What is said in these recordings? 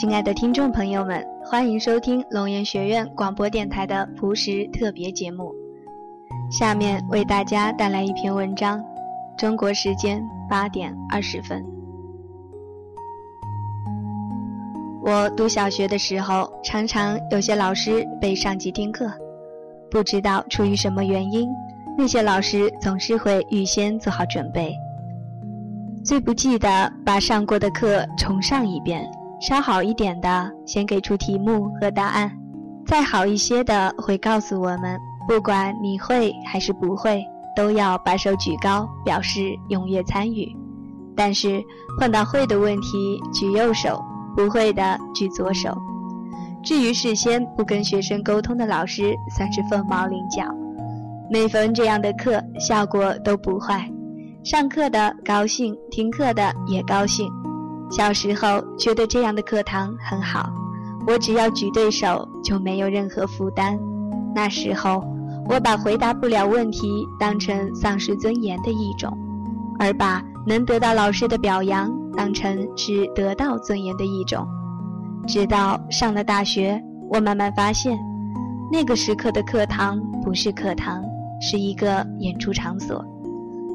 亲爱的听众朋友们，欢迎收听龙岩学院广播电台的朴实特别节目。下面为大家带来一篇文章，中国时间八点二十分。我读小学的时候，常常有些老师被上级听课，不知道出于什么原因，那些老师总是会预先做好准备。最不济的，把上过的课重上一遍；稍好一点的，先给出题目和答案；再好一些的，会告诉我们，不管你会还是不会，都要把手举高，表示踊跃参与。但是碰到会的问题，举右手；不会的，举左手。至于事先不跟学生沟通的老师，算是凤毛麟角。每逢这样的课，效果都不坏。上课的高兴，听课的也高兴。小时候觉得这样的课堂很好，我只要举对手就没有任何负担。那时候我把回答不了问题当成丧失尊严的一种，而把能得到老师的表扬当成是得到尊严的一种。直到上了大学，我慢慢发现，那个时刻的课堂不是课堂，是一个演出场所。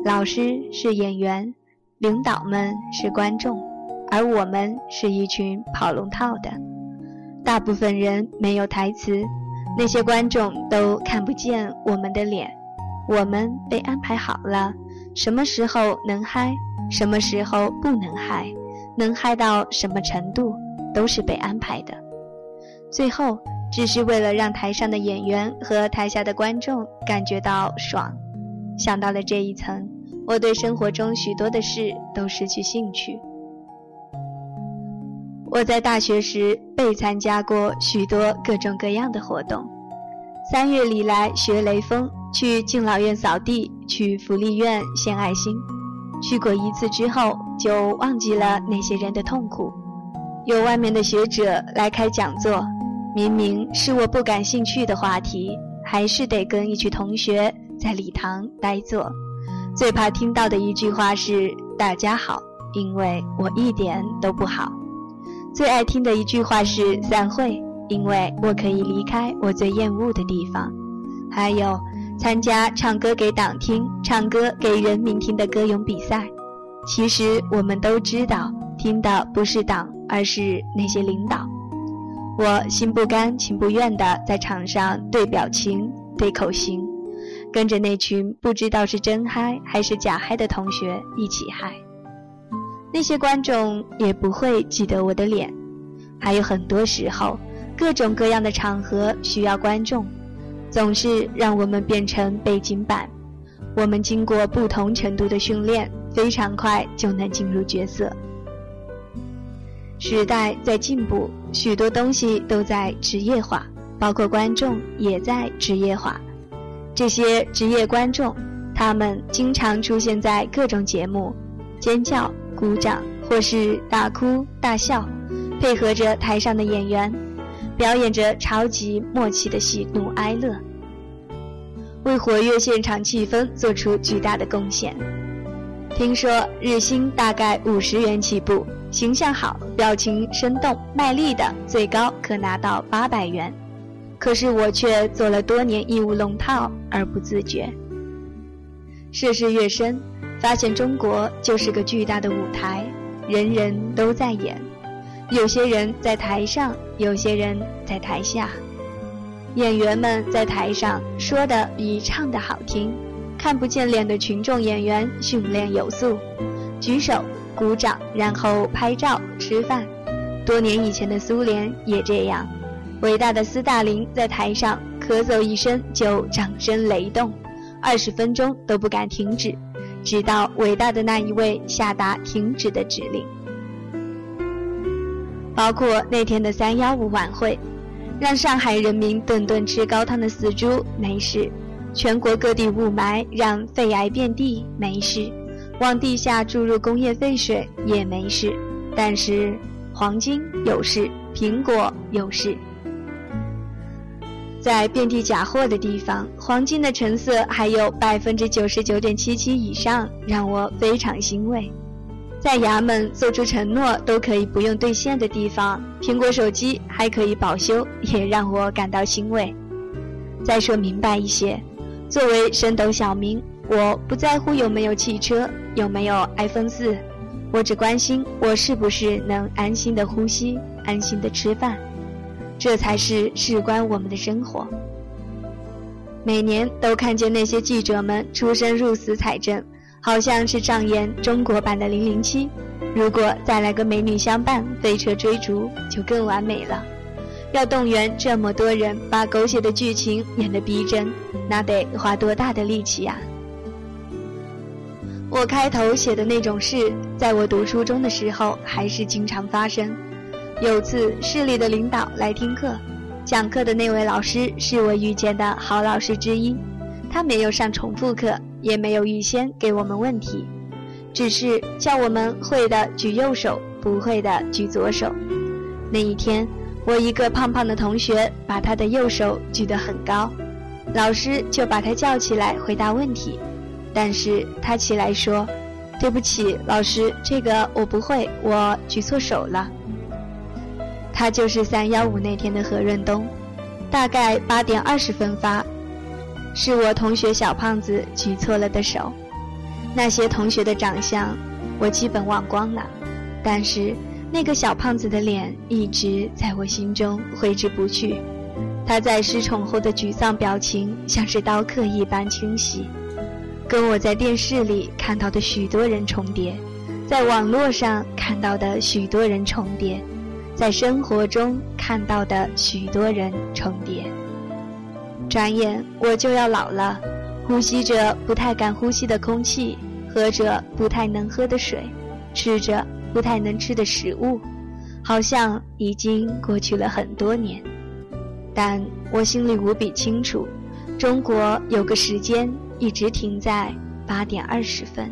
老师是演员，领导们是观众，而我们是一群跑龙套的。大部分人没有台词，那些观众都看不见我们的脸。我们被安排好了，什么时候能嗨，什么时候不能嗨，能嗨到什么程度，都是被安排的。最后，只是为了让台上的演员和台下的观众感觉到爽。想到了这一层，我对生活中许多的事都失去兴趣。我在大学时被参加过许多各种各样的活动，三月里来学雷锋，去敬老院扫地，去福利院献爱心。去过一次之后，就忘记了那些人的痛苦。有外面的学者来开讲座，明明是我不感兴趣的话题，还是得跟一群同学。在礼堂呆坐，最怕听到的一句话是“大家好”，因为我一点都不好。最爱听的一句话是“散会”，因为我可以离开我最厌恶的地方。还有参加唱歌给党听、唱歌给人民听的歌咏比赛，其实我们都知道，听的不是党，而是那些领导。我心不甘情不愿地在场上对表情、对口型。跟着那群不知道是真嗨还是假嗨的同学一起嗨，那些观众也不会记得我的脸。还有很多时候，各种各样的场合需要观众，总是让我们变成背景板。我们经过不同程度的训练，非常快就能进入角色。时代在进步，许多东西都在职业化，包括观众也在职业化。这些职业观众，他们经常出现在各种节目，尖叫、鼓掌，或是大哭大笑，配合着台上的演员，表演着超级默契的喜怒哀乐，为活跃现场气氛做出巨大的贡献。听说日薪大概五十元起步，形象好、表情生动、卖力的，最高可拿到八百元。可是我却做了多年义务龙套而不自觉。涉世越深，发现中国就是个巨大的舞台，人人都在演。有些人在台上，有些人在台下。演员们在台上说的比唱的好听，看不见脸的群众演员训练有素，举手、鼓掌，然后拍照、吃饭。多年以前的苏联也这样。伟大的斯大林在台上咳嗽一声就掌声雷动，二十分钟都不敢停止，直到伟大的那一位下达停止的指令。包括那天的三幺五晚会，让上海人民顿顿吃高汤的死猪没事，全国各地雾霾让肺癌遍地没事，往地下注入工业废水也没事，但是黄金有事，苹果有事。在遍地假货的地方，黄金的成色还有百分之九十九点七七以上，让我非常欣慰。在衙门做出承诺都可以不用兑现的地方，苹果手机还可以保修，也让我感到欣慰。再说明白一些，作为升斗小民，我不在乎有没有汽车，有没有 iPhone 四，我只关心我是不是能安心的呼吸，安心的吃饭，这才是事关我们的生活。每年都看见那些记者们出生入死采证。好像是上演中国版的《零零七》，如果再来个美女相伴、飞车追逐，就更完美了。要动员这么多人把狗血的剧情演得逼真，那得花多大的力气呀！我开头写的那种事，在我读初中的时候还是经常发生。有次市里的领导来听课，讲课的那位老师是我遇见的好老师之一，他没有上重复课。也没有预先给我们问题，只是叫我们会的举右手，不会的举左手。那一天，我一个胖胖的同学把他的右手举得很高，老师就把他叫起来回答问题，但是他起来说：“对不起，老师，这个我不会，我举错手了。”他就是三幺五那天的何润东，大概八点二十分发。是我同学小胖子举错了的手，那些同学的长相我基本忘光了，但是那个小胖子的脸一直在我心中挥之不去。他在失宠后的沮丧表情像是刀刻一般清晰，跟我在电视里看到的许多人重叠，在网络上看到的许多人重叠，在生活中看到的许多人重叠。转眼我就要老了，呼吸着不太敢呼吸的空气，喝着不太能喝的水，吃着不太能吃的食物，好像已经过去了很多年。但我心里无比清楚，中国有个时间一直停在八点二十分。